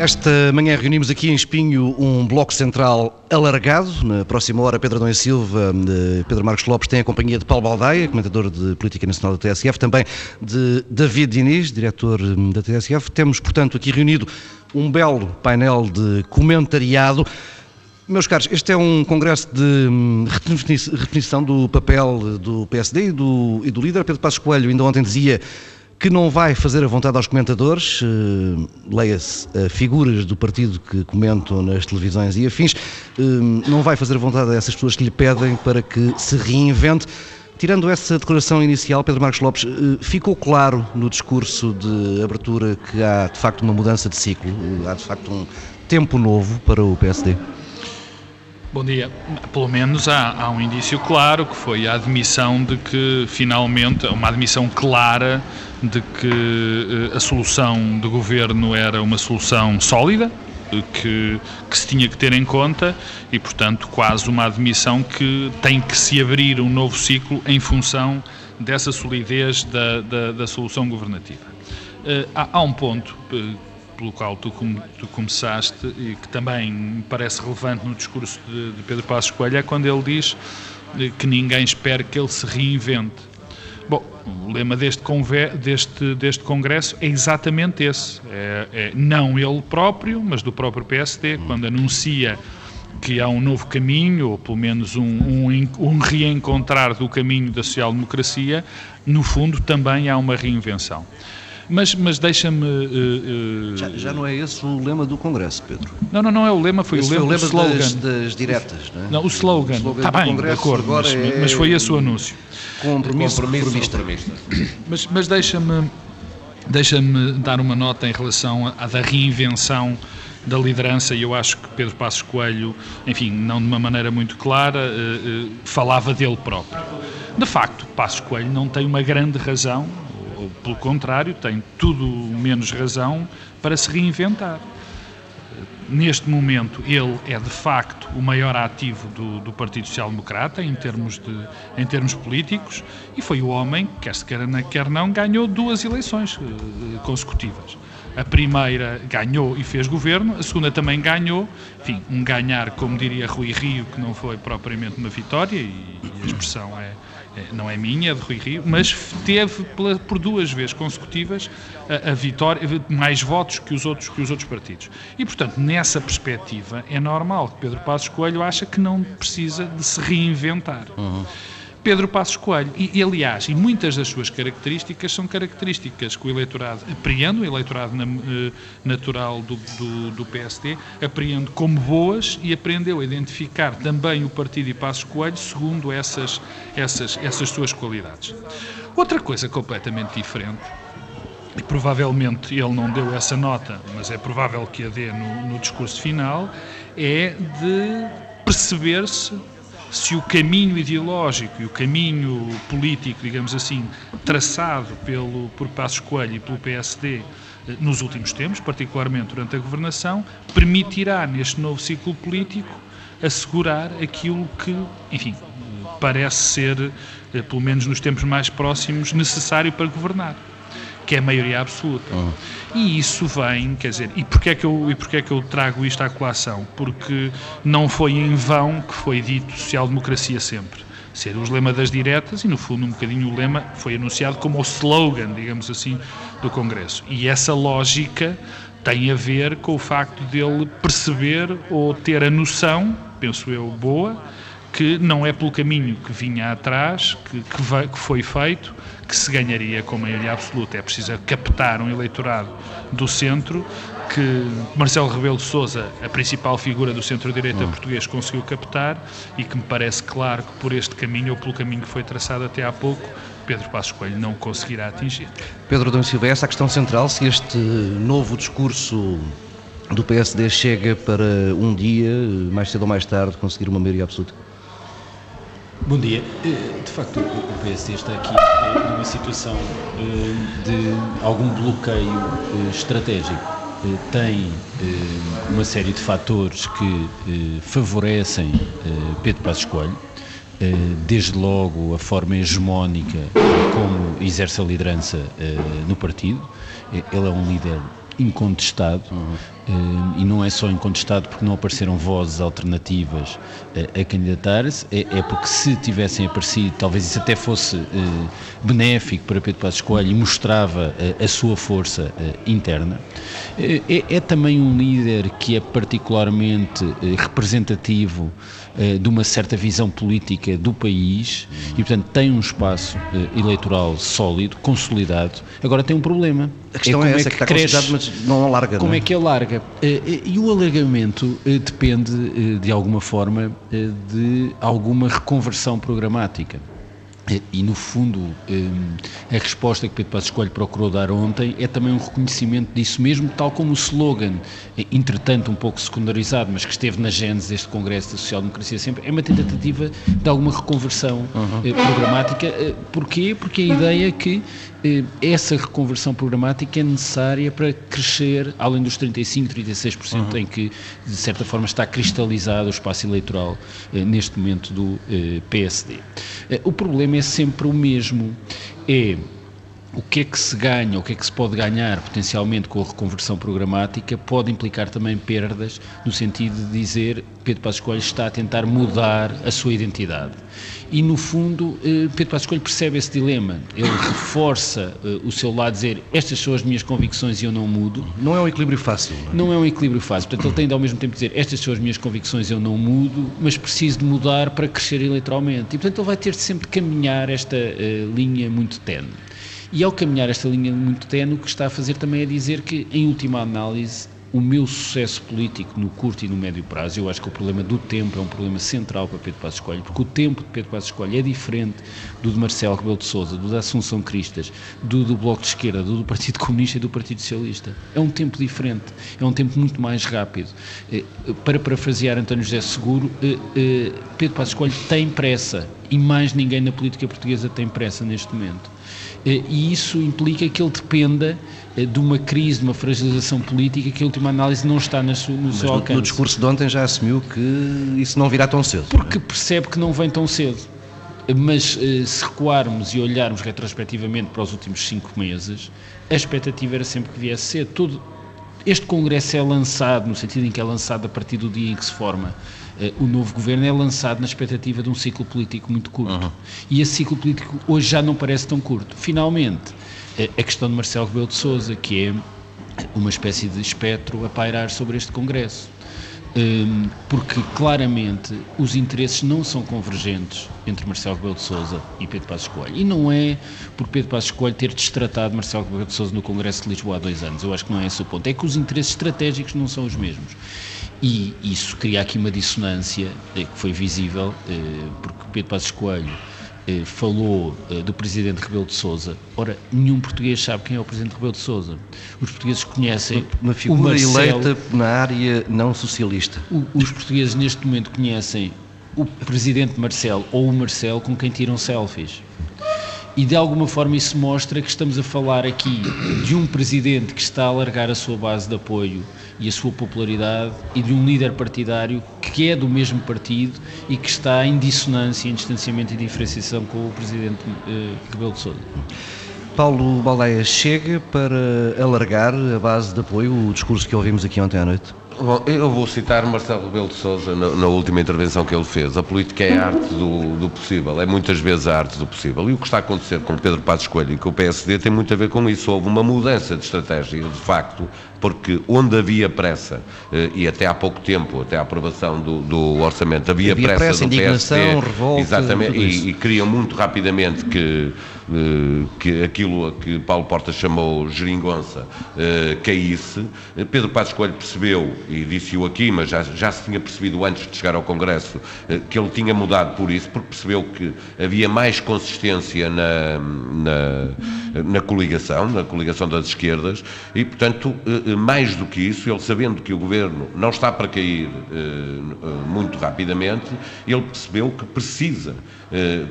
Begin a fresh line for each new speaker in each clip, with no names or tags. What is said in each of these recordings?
Esta manhã reunimos aqui em Espinho um bloco central alargado. Na próxima hora, Pedro Adão Silva, Pedro Marcos Lopes tem a companhia de Paulo Baldaia, comentador de Política Nacional da TSF, também de David Diniz, diretor da TSF. Temos, portanto, aqui reunido um belo painel de comentariado. Meus caros, este é um congresso de redefinição do papel do PSD e do, e do líder. Pedro Passos Coelho ainda ontem dizia que não vai fazer a vontade aos comentadores, uh, leia-se uh, figuras do partido que comentam nas televisões e afins, uh, não vai fazer a vontade a essas pessoas que lhe pedem para que se reinvente. Tirando essa declaração inicial, Pedro Marcos Lopes, ficou claro no discurso de abertura que há de facto uma mudança de ciclo, há de facto um tempo novo para o PSD?
Bom dia. Pelo menos há, há, um indício claro que foi a admissão de que finalmente, uma admissão clara de que eh, a solução do governo era uma solução sólida, que, que, se tinha que ter em conta e, portanto, quase uma admissão que tem que se abrir um novo ciclo em função dessa solidez da, da, da solução governativa. Uh, há, há, um ponto uh, pelo qual tu, tu, começaste e que também me parece relevante no discurso de, de Pedro Passos Coelho, é quando ele diz que ninguém espera que ele se reinvente. Bom, o lema deste, deste, deste congresso é exatamente esse. É, é, não ele próprio, mas do próprio PSD, quando anuncia que há um novo caminho, ou pelo menos um, um, um reencontrar do caminho da social-democracia, no fundo também há uma reinvenção. Mas, mas deixa-me. Uh,
uh, já, já, não é esse o lema do Congresso, Pedro?
Não, não, não é o lema, foi esse o lema,
foi o lema slogan. Das, das diretas, não é?
Não, o slogan. Está bem, de acordo, mas, é mas, foi esse o anúncio.
Compromisso, compromisso
Mas, mas deixa-me deixa-me dar uma nota em relação à da reinvenção da liderança e eu acho que Pedro Passos Coelho, enfim, não de uma maneira muito clara, uh, uh, falava dele próprio. De facto, Passos Coelho não tem uma grande razão ou pelo contrário, tem tudo menos razão para se reinventar. Neste momento, ele é de facto o maior ativo do, do Partido Social Democrata em termos, de, em termos políticos e foi o homem, quer se queira quer não, ganhou duas eleições uh, consecutivas. A primeira ganhou e fez governo, a segunda também ganhou. Enfim, um ganhar, como diria Rui Rio, que não foi propriamente uma vitória, e, e a expressão é, não é minha, é de Rui Rio, mas teve por duas vezes consecutivas a, a, vitória, mais votos que os, outros, que os outros partidos. E, portanto, nessa perspectiva, é normal que Pedro Passos Coelho acha que não precisa de se reinventar. Uhum. Pedro Passos Coelho. E, e, aliás, e muitas das suas características são características que o eleitorado apreende, o eleitorado na, uh, natural do, do, do, PSD, apreende como boas e aprendeu a identificar também o partido e Passos Coelho segundo essas, essas, essas suas qualidades. Outra coisa completamente diferente e provavelmente ele não deu essa nota, mas é provável que a dê no, no discurso final, é de perceber-se se o caminho ideológico e o caminho político, digamos assim, traçado pelo, por Passos Coelho e pelo PSD eh, nos últimos tempos, particularmente durante a governação, permitirá neste novo ciclo político assegurar aquilo que, enfim, parece ser, eh, pelo menos nos tempos mais próximos, necessário para governar que é a maioria absoluta. Uhum. E isso vem, quer dizer, e porquê, é que eu, e porquê é que eu trago isto à colação? Porque não foi em vão que foi dito social-democracia sempre. Ser os lema das diretas e, no fundo, um bocadinho o lema foi anunciado como o slogan, digamos assim, do Congresso. E essa lógica tem a ver com o facto dele perceber ou ter a noção, penso eu, boa, que não é pelo caminho que vinha atrás, que, que, vai, que foi feito, que se ganharia com maioria absoluta. É preciso captar um eleitorado do centro que Marcelo Rebelo de Sousa, a principal figura do centro-direita hum. português, conseguiu captar e que me parece claro que por este caminho ou pelo caminho que foi traçado até há pouco, Pedro Passos Coelho não conseguirá atingir.
Pedro Dom Silva, essa é a questão central, se este novo discurso do PSD chega para um dia, mais cedo ou mais tarde, conseguir uma maioria absoluta?
Bom dia. Eh, de facto, o PSD está aqui eh, numa situação eh, de algum bloqueio estratégico. Tem uma série de fatores que favorecem Pedro Passos Coelho, desde logo a forma hegemónica como exerce a liderança no partido. Ele é um líder incontestado, uhum. E não é só incontestado porque não apareceram vozes alternativas a candidatar-se, é, é, porque se tivessem aparecido, talvez isso até fosse benéfico para Pedro Passos Coelho e mostrava a sua força interna. É, é também um líder que é particularmente representativo de uma certa visão política do país e, portanto, tem um espaço eleitoral sólido, consolidado. Agora tem um problema.
A questão é, é essa, é que, que cresce, mas não alarga.
Como
não
é? é que alarga? E o alargamento depende, de alguma forma, de alguma reconversão programática. E, no fundo, a resposta que Pedro Passos Coelho procurou dar ontem é também um reconhecimento disso mesmo, tal como o slogan, entretanto um pouco secundarizado, mas que esteve na gênese deste Congresso da Social-Democracia sempre, é uma tentativa de alguma reconversão uhum. programática. Porquê? Porque a ideia é que essa reconversão programática é necessária para crescer, além dos 35%, 36% uhum. em que, de certa forma, está cristalizado o espaço eleitoral neste momento do PSD. O problema é sempre o mesmo, é o que é que se ganha, o que é que se pode ganhar potencialmente com a reconversão programática pode implicar também perdas, no sentido de dizer Pedro Passos Coelho está a tentar mudar a sua identidade. E, no fundo, eh, Pedro Passos Coelho percebe esse dilema. Ele reforça uh, o seu lado, dizer estas são as minhas convicções e eu não mudo.
Não é um equilíbrio fácil.
Não é, não é um equilíbrio fácil. Portanto, ele tem de ao mesmo tempo dizer estas são as minhas convicções e eu não mudo, mas preciso de mudar para crescer eleitoralmente. E, portanto, ele vai ter sempre de caminhar esta uh, linha muito tenue. E ao caminhar esta linha muito tenue, o que está a fazer também é dizer que, em última análise, o meu sucesso político no curto e no médio prazo, eu acho que o problema do tempo é um problema central para Pedro Passos Coelho, porque o tempo de Pedro Passos Coelho é diferente do de Marcelo Rebelo de Sousa, do da Assunção Cristas, do do Bloco de Esquerda, do do Partido Comunista e do Partido Socialista. É um tempo diferente, é um tempo muito mais rápido. Eh, para parafrasear António José Seguro, eh, eh, Pedro Passos Coelho tem pressa, e mais ninguém na política portuguesa tem pressa neste momento. E isso implica que ele dependa eh, de uma crise, de uma fragilização política que, a última análise, não está no seu, no seu alcance.
No discurso de ontem já assumiu que isso não virá tão cedo.
Porque percebe que não vem tão cedo. Mas eh, se recuarmos e olharmos retrospectivamente para os últimos cinco meses, a expectativa era sempre que viesse cedo. Todo, este Congresso é lançado, no sentido em que é lançado a partir do dia em que se forma o novo governo, é lançado na expectativa de um ciclo político muito curto. Uhum. E esse ciclo político hoje já não parece tão curto. Finalmente, a questão de Marcelo Rebelo de Sousa, que é uma espécie de espectro a pairar sobre este Congresso. Um, porque claramente os interesses não são convergentes entre Marcelo Rebelo de Sousa e Pedro Passos Coelho. E não é por Pedro Passos Coelho ter destratado Marcelo Rebelo de Sousa no Congresso de Lisboa há dois anos. Eu acho que não é esse o ponto. É que os interesses estratégicos não são os mesmos. E isso cria aqui uma dissonância eh, que foi visível, eh, porque Pedro Passos Coelho eh, falou do presidente Rebelo de Sousa. Ora, nenhum português sabe quem é o presidente Rebelo de Sousa. Os portugueses conhecem
uma figura Marcelo, eleita na área não socialista.
O, os portugueses neste momento conhecem o presidente Marcelo ou o Marcelo com quem tiram selfies. E de alguma forma isso mostra que estamos a falar aqui de um presidente que está a alargar a sua base de apoio e a sua popularidade e de um líder partidário que é do mesmo partido e que está em dissonância, em distanciamento e diferenciação com o presidente uh, Rebelo de Sousa.
Paulo Baldeia chega para alargar a base de apoio, o discurso que ouvimos aqui ontem à noite?
Bom, eu vou citar Marcelo Rebelo de Sousa na, na, última intervenção que ele fez. A política é a arte do, do, possível, é muitas vezes a arte do possível. E o que está a acontecer com Pedro Passos Coelho e com o PSD tem muito a ver com isso. Houve uma mudança de estratégia, de facto, porque onde havia pressa, eh, e até há pouco tempo, até a aprovação do, do orçamento, havia,
havia
pressa,
pressa do PSD, revolta,
exatamente, e, e queriam muito rapidamente que que aquilo a que Paulo Porta chamou geringonça eh, caísse. Pedro Passos Coelho percebeu, e disse-o aqui, mas já, já se tinha percebido antes de chegar ao Congresso, eh, que ele tinha mudado por isso, porque percebeu que havia mais consistência na, na, na coligação, na coligação das esquerdas, e, portanto, mais do que isso, ele sabendo que o Governo não está para cair muito rapidamente, ele percebeu que precisa,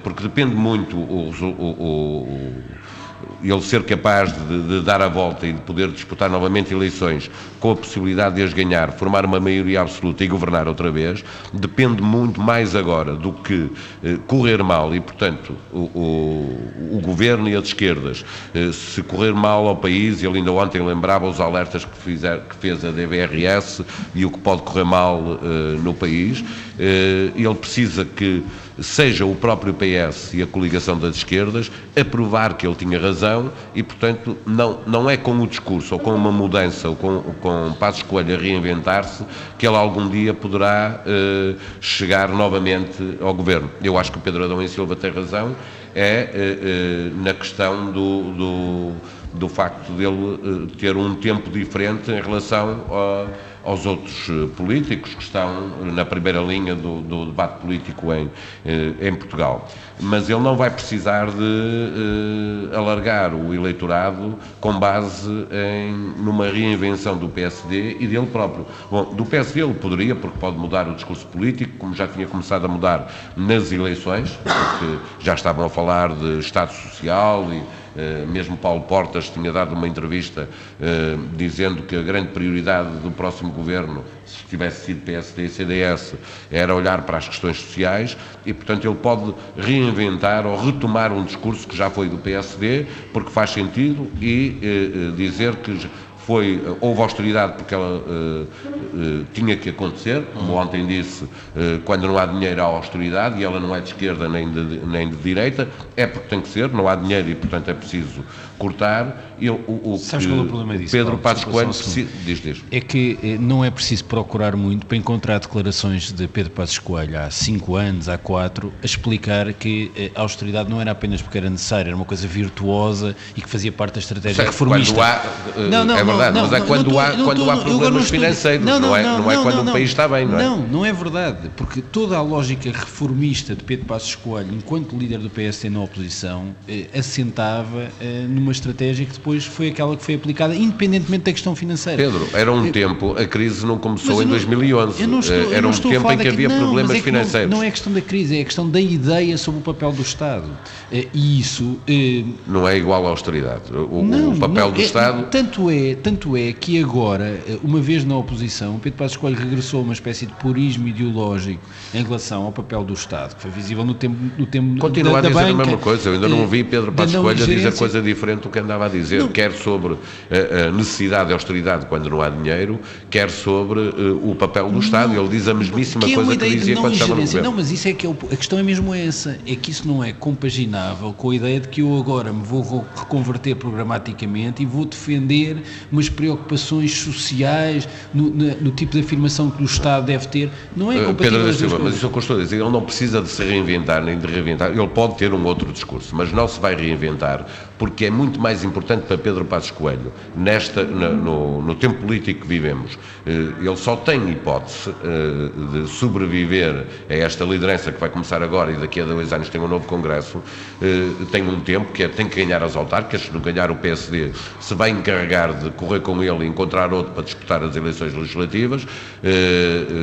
porque depende muito o, o, o ele ser capaz de, de, dar a volta e de poder disputar novamente eleições com a possibilidade de as ganhar, formar uma maioria absoluta e governar outra vez, depende muito mais agora do que eh, correr mal e, portanto, o, governo e as esquerdas, eh, se correr mal ao país, ele ainda ontem lembrava os alertas que, fizer, que fez a DBRS e o que pode correr mal eh, no país, eh, ele precisa que seja o próprio PS e a coligação das esquerdas a provar que ele tinha razão e, portanto, não, não é com o discurso ou com uma mudança ou com, com Passos Coelho a reinventar-se que ele algum dia poderá eh, chegar novamente ao governo. Eu acho que o Pedro Adão e Silva tem razão, é eh, eh, na questão do, do, do facto dele ter um tempo diferente em relação a aos outros eh, políticos que estão na primeira linha do, do debate político em, eh, em Portugal. Mas ele não vai precisar de uh, alargar o eleitorado com base em, numa reinvenção do PSD e dele próprio. Bom, do PSD ele poderia, porque pode mudar o discurso político, como já tinha começado a mudar nas eleições, porque já estavam a falar de Estado Social e eh, mesmo Paulo Portas tinha dado uma entrevista eh, dizendo que a grande prioridade do próximo governo, se tivesse sido PSD e CDS, era olhar para as questões sociais e, portanto, ele pode reinventar ou retomar um discurso que já foi do PSD, porque faz sentido, e eh, dizer que foi, houve austeridade porque ela uh, uh, tinha que acontecer, como ontem disse, uh, quando não há dinheiro há austeridade e ela não é de esquerda nem de, nem de direita, é porque tem que ser, não há dinheiro e portanto é preciso cortar. Eu, o, o
Sabes qual é o problema disso?
Pedro Passos Coelho diz, diz.
É que eh, não é preciso procurar muito para encontrar declarações de Pedro Passos Coelho há cinco anos, há quatro, a explicar que eh, a austeridade não era apenas porque era necessária, era uma coisa virtuosa e que fazia parte da estratégia reformista.
Há, eh, não, não, é verdade, não, mas é quando, não, há, não, quando há problemas financeiros, não, é, não, é quando o país está bem, não é?
Não, não é verdade, porque toda a lógica reformista de Pedro Passos Coelho, enquanto líder do PSD na oposição, assentava numa uma estratégia que depois foi aquela que foi aplicada, independentemente da questão financeira.
Pedro, era um eu, tempo, a crise não começou em não, 2011, estou, era um tempo em que havia não, problemas é financeiros.
Não, não, é questão da crise, é a questão da ideia sobre o papel do Estado. Eh, e isso...
Eh, não é igual à austeridade. O, não, o papel do
é,
Estado...
Tanto é, tanto é que agora, eh, uma vez na oposição, Pedro Passos Coelho regressou a uma espécie de purismo ideológico em relação ao papel do Estado, que foi visível no tempo, no tempo
Continua
da,
a dizer
banca,
a mesma coisa, eu ainda não ouvi Pedro Passos Coelho a dizer coisa diferente o que andava a dizer, não. quer sobre a, necessidade e austeridade quando não há dinheiro, quer sobre o papel do Estado. Ele diz a mesmíssima que é coisa que dizia quando estava no governo.
Não, mas isso é que é o, a questão é mesmo essa, é que isso não é compaginável com a ideia de que eu agora me vou reconverter programaticamente e vou defender umas preocupações sociais no, no, no tipo de afirmação que o Estado deve ter. Não é compaginável.
Uh, Pedro da Silva, mas isso é eu estou a dizer, ele não precisa de se reinventar nem de reinventar, ele pode ter um outro discurso, mas não se vai reinventar porque é muito mais importante para Pedro Passos Coelho, nesta, no, no, tempo político que vivemos. Eh, ele só tem hipótese eh, de sobreviver a esta liderança que vai começar agora e daqui a dois anos tem um novo Congresso. Eh, tem um tempo que é, tem que ganhar as autárquicas, se não ganhar o PSD, se vai encarregar de correr com ele e encontrar outro para disputar as eleições legislativas.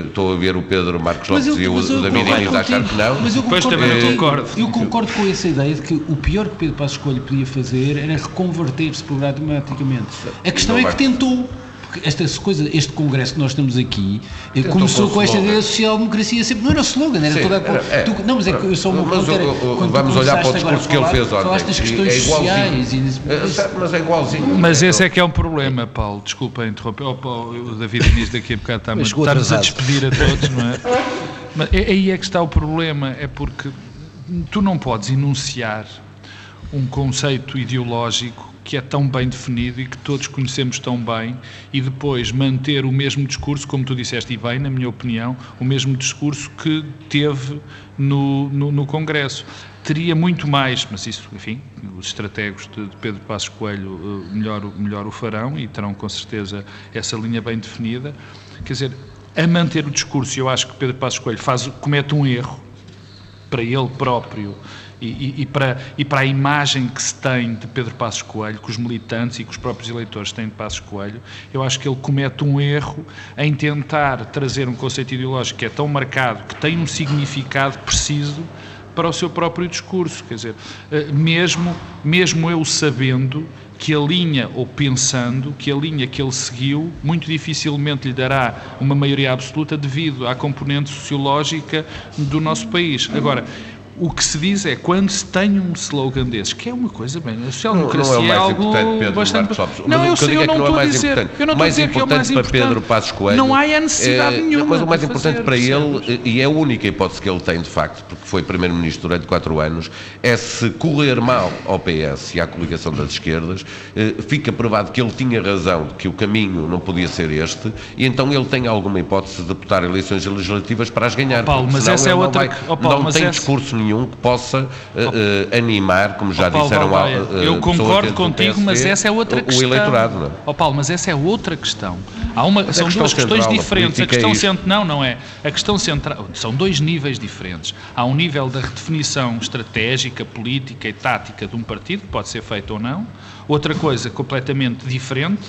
Estou a ver o Pedro Marcos Lopes eu, e o, David Inês achar que não.
Mas eu concordo, também concordo.
Eu concordo com essa ideia de que o pior que Pedro Passos Coelho podia fazer fazer era reconverter-se programaticamente. A questão é que tentou esta coisa, este congresso que nós estamos aqui eh, Tentou começou com esta ideia de social-democracia sempre, não era slogan, era Sim, toda a, era, é, tu, não, mas é que eu só uma
era, Vamos olhar para o discurso que ele fez ontem.
Falaste das questões é sociais e,
é, mas é igualzinho.
Mas esse é que é um problema, Paulo, desculpa interromper, oh, Paulo, o David Inês daqui a bocado está-nos está a despedir a todos, não é? Mas é, aí é que está o problema, é porque tu não podes enunciar um conceito ideológico que é tão bem definido e que todos conhecemos tão bem e depois manter o mesmo discurso, como tu disseste e bem, na minha opinião, o mesmo discurso que teve no, no, no Congresso. Teria muito mais, mas isso, enfim, os estrategos de, de Pedro Passos Coelho eh, melhor, melhor o farão e terão com certeza essa linha bem definida. Quer dizer, a manter o discurso, eu acho que Pedro Passos Coelho faz, comete um erro para ele próprio e, e, e, para, e para a imagem que se tem de Pedro Passos Coelho, que os militantes e que os próprios eleitores têm de Passos Coelho, eu acho que ele comete um erro em tentar trazer um conceito ideológico que é tão marcado, que tem um significado preciso para o seu próprio discurso. Quer dizer, eh, mesmo, mesmo eu sabendo que a linha, ou pensando que a linha que ele seguiu, muito dificilmente lhe dará uma maioria absoluta devido à componente sociológica do nosso país. Agora, o que se diz é quando se tem um slogan desses, que é uma coisa bem, a social-democracia
é,
é, algo
Pedro
bastante.
Lopes.
Não,
mas
eu sei, eu
é
não
não
estou
é
a dizer,
importante.
eu não estou a dizer que é o mais
para
importante.
Pedro Passos Coelho.
Não há a necessidade
é,
nenhuma.
A coisa mais importante
fazer,
para
percebe?
ele, e é a única hipótese que ele tem de facto, porque foi primeiro-ministro durante quatro anos, é se correr mal ao PS e à coligação das esquerdas, eh, fica provado que ele tinha razão, que o caminho não podia ser este, e então ele tem alguma hipótese de botar eleições legislativas para as ganhar.
Paulo,
porque
mas essa é outra
vai-
oh, Paulo,
não
mas
tem
essa-
discurso nenhum que possa eh, eh, animar, como já
Ó, Paulo
disseram
Baldaia,
eh,
eu concordo contigo, mas
PSD,
essa é outra questão.
O eleitorado, não é?
Ó Paulo, mas essa é outra questão. Há uma, são
questão
duas questões
central,
diferentes. A
política
questão
é isto.
cent... Não, não é. A questão central. São dois níveis diferentes. Há um nível da redefinição estratégica, política e tática de um partido, que pode ser feito ou não. Outra coisa completamente diferente.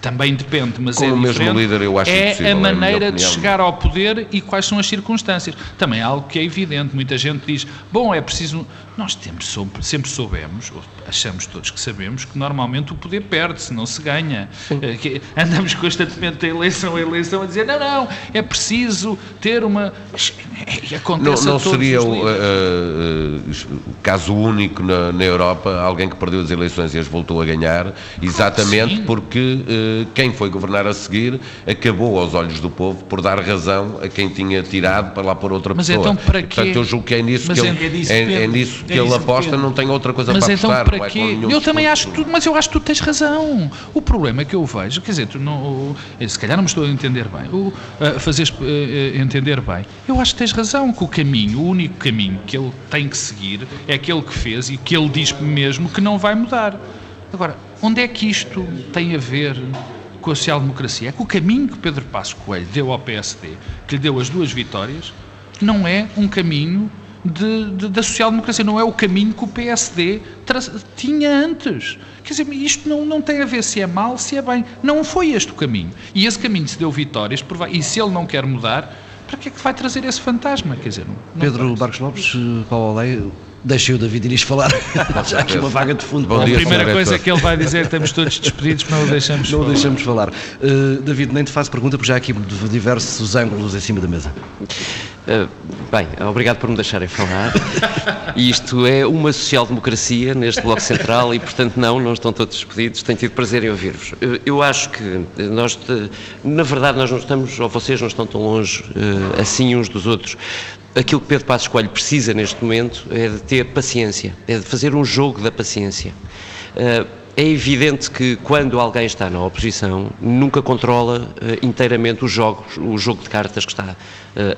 Também depende, mas
Com
é
o mesmo líder, eu acho
é a
é a
maneira de chegar ao poder e quais são as circunstâncias. Também é algo que é evidente. Muita gente diz: bom, é preciso. Nós temos, sempre soubemos, ou achamos todos que sabemos, que normalmente o poder perde-se, não se ganha. Eh, Andamos constantemente de eleição a eleição a dizer: não, não, é preciso ter uma. E
Não,
acontece
não
a todos
seria o, o caso único na, na Europa, alguém que perdeu as eleições e as voltou a ganhar, exatamente
Sim.
porque eh, quem foi governar a seguir acabou aos olhos do povo por dar razão a quem tinha tirado para lá pôr outra
Mas
pessoa.
então para
E, Portanto,
quê?
eu julgo que é nisso
Mas
que
é-
ele,
é
é, é nisso que
é
ele
isso,
aposta, não tem outra coisa
Mas
para
então
apostar.
para
é
quê? Eu também acho
discurso.
que tu, mas eu acho que tu tens razão. O problema que eu vejo, quer dizer, tu não, se calhar não me estou a entender bem, o, a fazeres eh, eh, entender bem. Eu acho que tens razão que o caminho, o único caminho que ele tem que seguir é aquele que fez e que ele diz mesmo que não vai mudar. Agora, onde é que isto tem a ver com a social-democracia? É que o caminho que Pedro Passos Coelho deu ao PSD, que lhe deu as duas vitórias, não é um caminho de- de- da social-democracia, não é o caminho que o PSD tinha antes. Quer dizer, isto não, não tem a ver se é mal, se é bem. Não foi este o caminho. E esse caminho se deu vitórias, e se ele não quer mudar, para que é que vai trazer esse fantasma? Quer dizer, não, não
Pedro
parece.
Marcos Lopes, Paulo Aldeia, deixei o David Inês falar. Já aqui uma vaga de fundo.
Bom
para o
A
dia,
primeira coisa que ele vai dizer é que estamos todos despedidos, não o deixamos
Não o
falar.
deixamos falar. Uh, David, nem te faço pergunta, porque já há aqui diversos ângulos em cima da mesa.
Uh, bem, obrigado por me deixarem falar. Isto é uma social-democracia neste Bloco Central e, portanto, não, não estão todos despedidos. Tenho tido prazer em ouvir-vos. Uh, Eu acho que nós, te- na verdade, nós não estamos, ou vocês não estão tão longe uh, assim uns dos outros. Aquilo que Pedro Passos Coelho precisa neste momento é de ter paciência, é de fazer um jogo da paciência. Uh, é evidente que quando alguém está na oposição nunca controla eh, inteiramente os jogos, o jogo de cartas que está eh,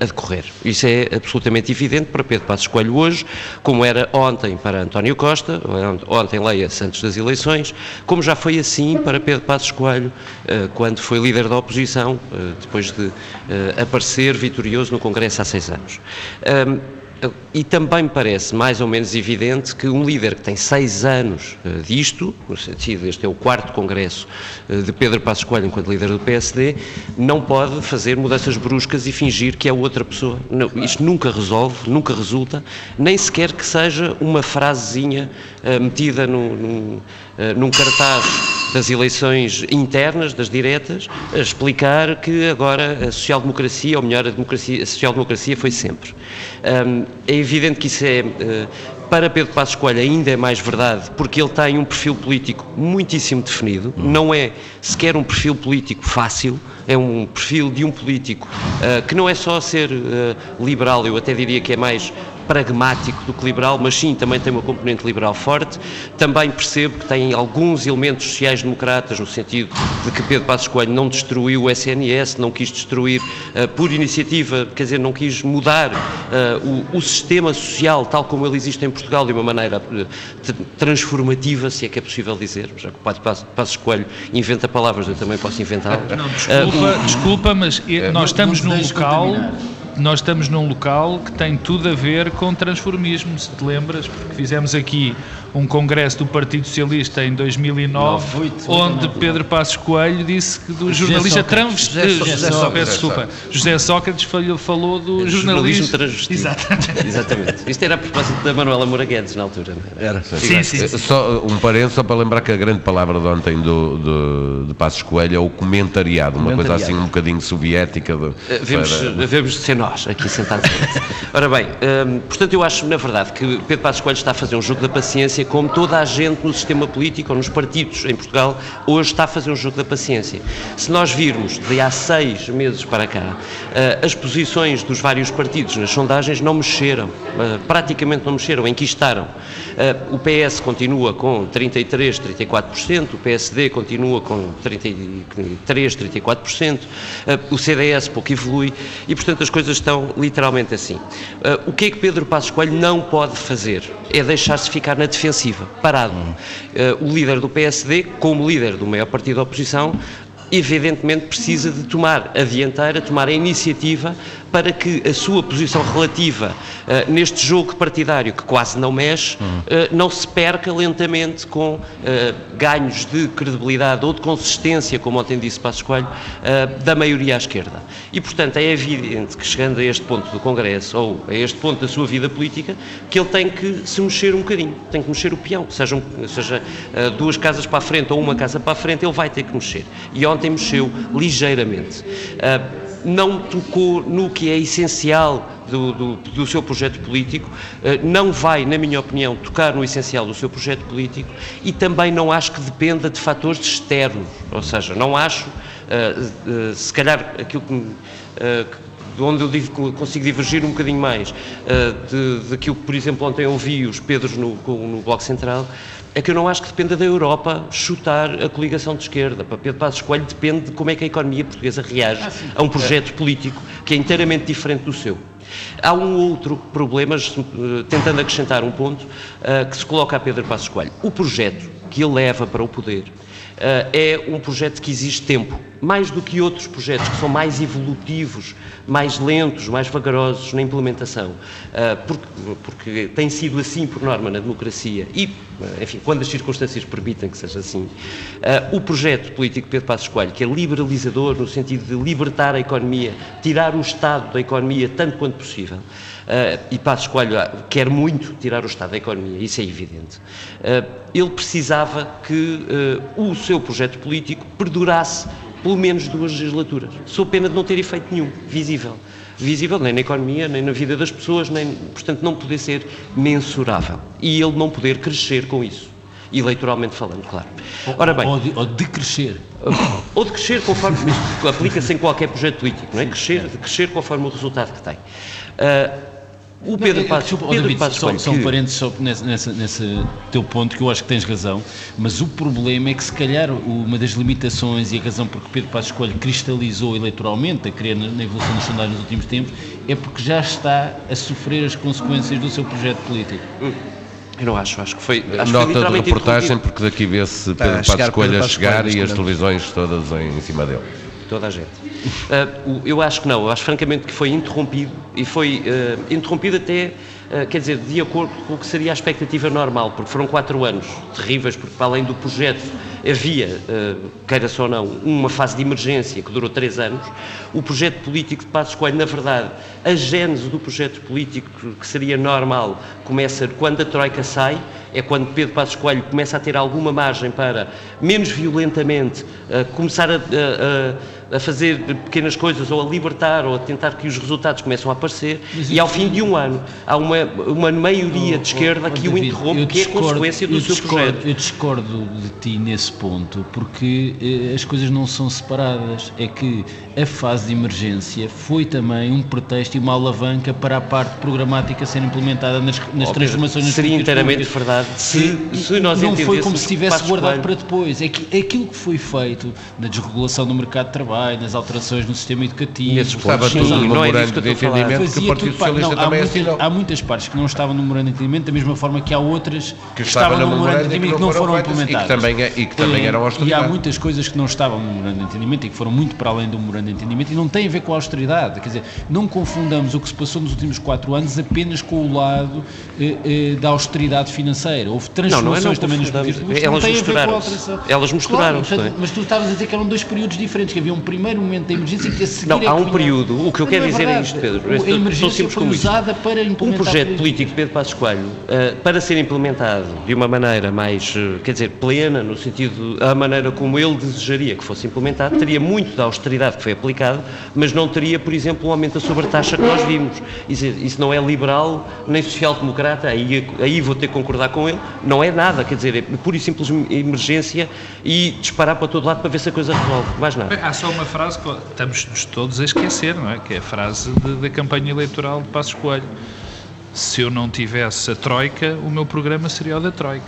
a decorrer. Isso é absolutamente evidente para Pedro Passos Coelho hoje, como era ontem para António Costa, ontem leia-se antes das eleições, como já foi assim para Pedro Passos Coelho eh, quando foi líder da oposição, eh, depois de eh, aparecer vitorioso no Congresso há seis anos. Ahm, e também me parece mais ou menos evidente que um líder que tem seis anos eh, disto, no sentido, este é o quarto congresso eh, de Pedro Passos Coelho enquanto líder do PSD, não pode fazer mudanças bruscas e fingir que é outra pessoa. Não, isto nunca resolve, nunca resulta, nem sequer que seja uma frasezinha eh, metida num, num, num cartaz das eleições internas, das diretas, a explicar que agora a social-democracia, ou melhor, a, democracia, a social-democracia foi sempre. Hum, é evidente que isso é, eh, para Pedro Passos Coelho ainda é mais verdade, porque ele tem um perfil político muitíssimo definido, não é sequer um perfil político fácil, é um perfil de um político eh, que não é só ser eh, liberal, eu até diria que é mais pragmático do que liberal, mas sim também tem uma componente liberal forte. Também percebo que tem alguns elementos sociais-democratas, no sentido de que Pedro Passos Coelho não destruiu o SNS, não quis destruir uh, por iniciativa, quer dizer, não quis mudar uh, o, o, sistema social tal como ele existe em Portugal de uma maneira uh, transformativa, se é que é possível dizer, já que o Padre Passos Coelho inventa palavras, eu também posso inventá-las.
Não, desculpa, desculpa, mas nós estamos num local nós estamos num local que tem tudo a ver com transformismo, se te lembras, porque fizemos aqui um congresso do Partido Socialista em 2009,
Não, oito,
onde
oito,
Pedro Passos Coelho disse que do
José
jornalista transvestido,
José Sócrates.
José Sócrates, desculpa, José Sócrates falou, falou do
Jornalismo
jornalismo
transvestido.
Exatamente.
Exatamente. Isto era a propósito da Manuela Moura Guedes na altura. era?
Era.
Sim, sim, sim.
Só um parênteses, só para lembrar que a grande palavra de ontem do, do, de Passos Coelho é o comentariado, uma coisa
Comentariado.
assim um bocadinho soviética. De,
Eh, Vemos,
para-
devemos de ser nós aqui sentados. Ora bem, hum, portanto, eu acho, na verdade, que Pedro Passos Coelho está a fazer um jogo da paciência, como toda a gente no sistema político ou nos partidos em Portugal hoje está a fazer um jogo da paciência. Se nós virmos de há seis meses para cá, eh, as posições dos vários partidos nas sondagens não mexeram, eh, praticamente não mexeram, enquistaram. Eh, O PS continua com 33, 34%, o PSD continua com 33, 34%, eh, o CDS pouco evolui e, portanto, as coisas estão literalmente assim. O que é que Pedro Passos Coelho não pode fazer? É deixar-se ficar na defensiva, parado. Eh, O líder do PSD, como líder do maior partido da oposição, evidentemente precisa de tomar a dianteira, tomar a iniciativa para que a sua posição relativa eh, neste jogo partidário que quase não mexe, eh, não se perca lentamente com eh, ganhos de credibilidade ou de consistência, como ontem disse Passos Coelho, da maioria à esquerda. E, portanto, é evidente que chegando a este ponto do Congresso, ou a este ponto da sua vida política, que ele tem que se mexer um bocadinho, tem que mexer o peão, sejam, seja eh, duas casas para a frente ou uma casa para a frente, ele vai ter que mexer. E ontem mexeu ligeiramente. Não tocou no que é essencial do, do- do seu projeto político, ah, não vai, na minha opinião, tocar no essencial do seu projeto político e também não acho que dependa de fatores externos. Ou seja, não acho, ah, ah, se calhar, aquilo que. Ah, de onde eu consigo divergir um bocadinho mais ah, de, daquilo que, por exemplo, ontem ouvi os Pedros no, no Bloco Central, é que eu não acho que dependa da Europa chutar a coligação de esquerda. Para Pedro Passos Coelho depende de como é que a economia portuguesa reage a um projeto político que é inteiramente diferente do seu. Há um outro problema, eh, tentando acrescentar um ponto, eh, que se coloca a Pedro Passos Coelho. O projeto que ele leva para o poder eh, é um projeto que exige tempo, mais do que outros projetos que são mais evolutivos, mais lentos, mais vagarosos na implementação, eh, porque, porque tem sido assim por norma na democracia e, eh, enfim, quando as circunstâncias permitem que seja assim, eh, o projeto político de Pedro Passos Coelho, que é liberalizador no sentido de libertar a economia, tirar o Estado da economia tanto quanto possível, Uh, e Passos Coelho ah, quer muito tirar o Estado da economia, isso é evidente. Uh, ele precisava que uh, o seu projeto político perdurasse pelo menos duas legislaturas, sob pena de não ter efeito nenhum, visível. Visível nem na economia, nem na vida das pessoas, nem, portanto, não poder ser mensurável. E ele não poder crescer com isso. Eleitoralmente falando, claro. Ora bem,
Ou de, ou de crescer.
ou de crescer conforme aplica-se em qualquer projeto político, não é? Crescer, de crescer conforme o resultado que tem. Ah, o Pedro
Não,
Passos,
desculpa, ó,
Pedro
David,
Passos
só, um
que-
parênteses só nessa, nessa, nesse teu ponto, que eu acho que tens razão, mas o problema é que se calhar uma das limitações e a razão por que Pedro Passos Coelho cristalizou eleitoralmente a querer na, na evolução dos sondagens nos últimos tempos é porque já está a sofrer as consequências do seu projeto político.
Eu não acho, acho que foi. Acho que foi
Nota de reportagem, porque daqui vê-se
a
Pedro
chegar
Passos Coelho a chegar
Coelho,
e as televisões todas em, em cima dele.
Toda a gente. O- eu acho que não, eu acho francamente que foi interrompido e foi ah, interrompido até, ah, quer dizer, de acordo com o que seria a expectativa normal, porque foram quatro anos terríveis, porque para além do projeto havia, ah, queira-se ou não, uma fase de emergência que durou três anos. O projeto político de Passos Coelho, na verdade, a gênese do projeto político que- seria normal começa quando a Troika sai, é quando Pedro Passos Coelho começa a ter alguma margem para, menos violentamente, começar a- a- a fazer pequenas coisas ou a libertar ou a tentar que os resultados começam a aparecer e ao fim de um ano há uma, uma maioria de esquerda que o interrompe, que é consequência do
eu
seu projeto.
Eu discordo de ti nesse ponto, porque eh, as coisas não são separadas. É que a fase de emergência foi também um pretexto e uma alavanca para a parte programática ser implementada nas, nas
Ó,
transformações nas
seria inteiramente verdade se, se nós
não foi como se tivesse guardado para depois. É que aquilo que foi feito da desregulação do mercado de trabalho, nas alterações no sistema educativo.
Estava tudo no
não é
memorando
que eu
de
estou a falar.
entendimento que o Partido Socialista
não, há,
também
muitas,
assinou.
há muitas partes que não estavam no memorando de entendimento, da mesma forma que há outras que,
estavam
estavam
no
memorando de
e
entendimento que
não
foram
foram feitas e que
implementadas.
também é- e que também eram
E há
austeridade.
muitas coisas que não estavam no memorando de entendimento e que foram muito para além do memorando de entendimento e não têm a ver com a austeridade. Quer dizer, não confundamos o que se passou nos últimos quatro anos apenas com o lado eh, eh, da austeridade financeira. Houve
Não, não é
transformações
não
também nos políticos, não
Elas
tem a ver com a
misturaram-se.
alteração.
Elas misturaram-se,
Claro,
é?
mas tu estavas a dizer que eram dois períodos diferentes, que havia um primeiro momento da emergência e que a seguir
Não,
é
há um
vinha-
período. O que eu
Mas
quero
é
dizer é isto, Pedro.
O- A emergência
simples
foi usada para
Um
implementar
projeto
políticas.
político de Pedro Passos Coelho, eh, para ser implementado de uma maneira mais, eh, quer dizer, plena, no sentido, a maneira como ele desejaria que fosse implementado, teria muito da austeridade que foi aplicado, mas não teria, por exemplo, um aumento da sobretaxa que nós vimos. Isso, isso não é liberal nem social-democrata, aí, aí vou ter que concordar com ele, não é nada, quer dizer, é pura e simples emergência e disparar para todo lado para ver se a coisa resolve, mais nada.
Há só uma frase que estamos todos a esquecer, não é? Que é a frase de- da campanha eleitoral de Passos Coelho. Se eu não tivesse a Troika, o meu programa seria o da Troika.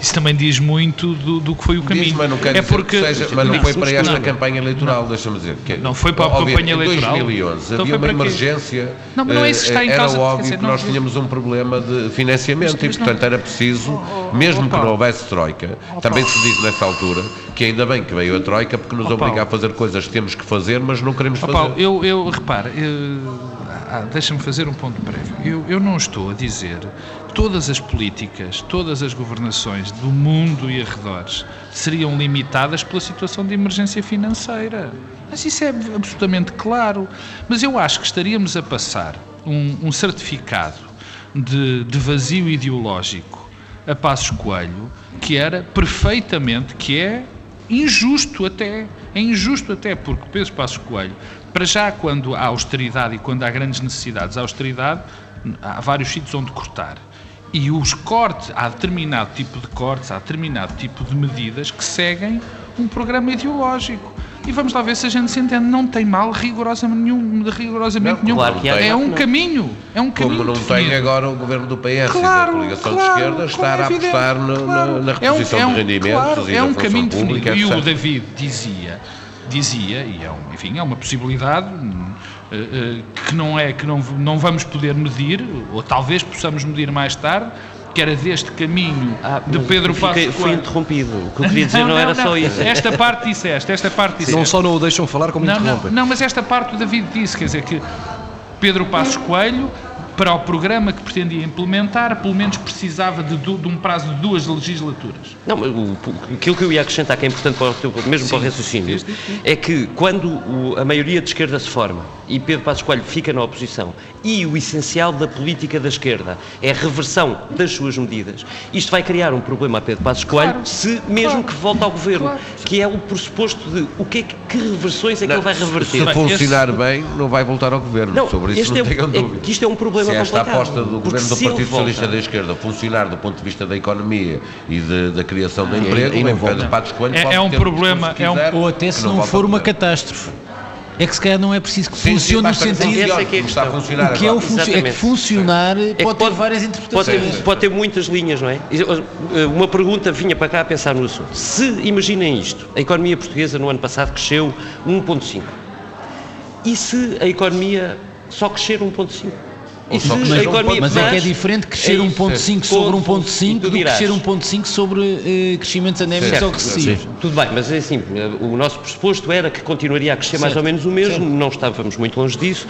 Isso também diz muito do, do que foi o
Diz,
caminho.
mas não quer
é porque
que seja, mas não
Não,
foi para esta
não.
campanha eleitoral, deixa-me dizer. Que,
Não foi para a
Óbvio,
campanha eleitoral.
Em 2011
Então
havia uma emergência.
Não, mas não é isso que está em
eh,
causa,
Era óbvio
dizer,
que
não-
nós tínhamos um problema de financiamento
Mas-
e,
mas não-
portanto, era preciso, mesmo que
Paulo.
não houvesse Troika, também se disse nessa altura que ainda bem que veio a Troika porque nos
Oh,
obriga a fazer coisas que temos que fazer, mas não queremos
Ó
fazer.
Paulo, eu, eu repara, eu- ah, deixa-me fazer um ponto prévio. Eu, eu não estou a dizer que todas as políticas, todas as governações do mundo e arredores seriam limitadas pela situação de emergência financeira. Mas isso é absolutamente claro. Mas eu acho que estaríamos a passar um, um certificado de, de vazio ideológico a Passos Coelho que era perfeitamente, que é injusto até, é injusto até, porque Pedro Passos Coelho, para já quando há austeridade e quando há grandes necessidades de austeridade, há vários sítios onde cortar. E os cortes, há determinado tipo de cortes, há determinado tipo de medidas que seguem um programa ideológico. E vamos lá ver se a gente se entende. Não tem mal rigorosamente nenhum. Rigorosamente
Não,
nenhum.
claro que
é
não,
um
não.
caminho. É um caminho
Como não
definido.
tem agora o governo do PS
Claro,
e da coligação
claro,
de esquerda, estar
é
a apostar no-
claro.
na, na
É um-
reposição
é um-
de rendimentos
claro,
e
é um caminho
pública,
definido. E o. David dizia, dizia, e é um, enfim, é uma possibilidade hum, eh, eh, que não é que não, não vamos poder medir, ou talvez possamos medir mais tarde, que era deste caminho
Ah,
de Pedro Passos
Fui
Coelho.
interrompido. O que eu queria dizer não, era só isso.
Esta parte disseste, esta parte disseste.
Não só não o deixam falar, como
Não, não,
interrompem.
não, mas esta parte o David disse, quer dizer que Pedro Passos Coelho, para o programa que pretendia implementar, pelo menos precisava de, de um prazo de duas legislaturas.
Não, mas o- aquilo que eu ia acrescentar, que é importante para o teu, mesmo para o raciocínio, é que quando o- a maioria de esquerda se forma e Pedro Passos Coelho fica na oposição e o essencial da política da esquerda é a reversão das suas medidas, isto vai criar um problema a Pedro Passos Coelho
Claro.
se mesmo
Claro.
que volte ao governo,
Claro.
que é o pressuposto de o que, é que, que reversões é que ele vai reverter.
Se funcionar bem, não vai voltar ao governo. Sobre isso não
é,
tenham
é
dúvida.
que isto é um problema
se esta aposta do governo do Partido Socialista
volta-
da Esquerda funcionar do ponto de vista da economia e de- da criação de
aí-
emprego,
não volta.
Coelho
É-
pode
é um problema, é um-
Ou até se
não
não for uma catástrofe. É que se calhar não é preciso que
Sim, sim,
funcione no sentido.
funcione,
Essa é que é a
está a funcionar
O que é, o é que funcionar
É que
pode ter várias interpretações.
Pode ter, pode ter muitas linhas, não é? Eh, Uma pergunta vinha para cá a pensar no assunto. Se, imaginem isto, a economia portuguesa no ano passado cresceu 1,5. E se a economia só crescer 1,5?
Crescer
economia
Mas é que é diferente crescer
É isso.
1.5 sobre
Com-
1.5
e tu
do que crescer 1.5 sobre eh, crescimentos anémicos
Certo,
ou recessivos.
Tudo bem, mas é assim, o nosso pressuposto era que continuaria a crescer mais
Certo,
ou menos o mesmo, não estávamos muito longe disso,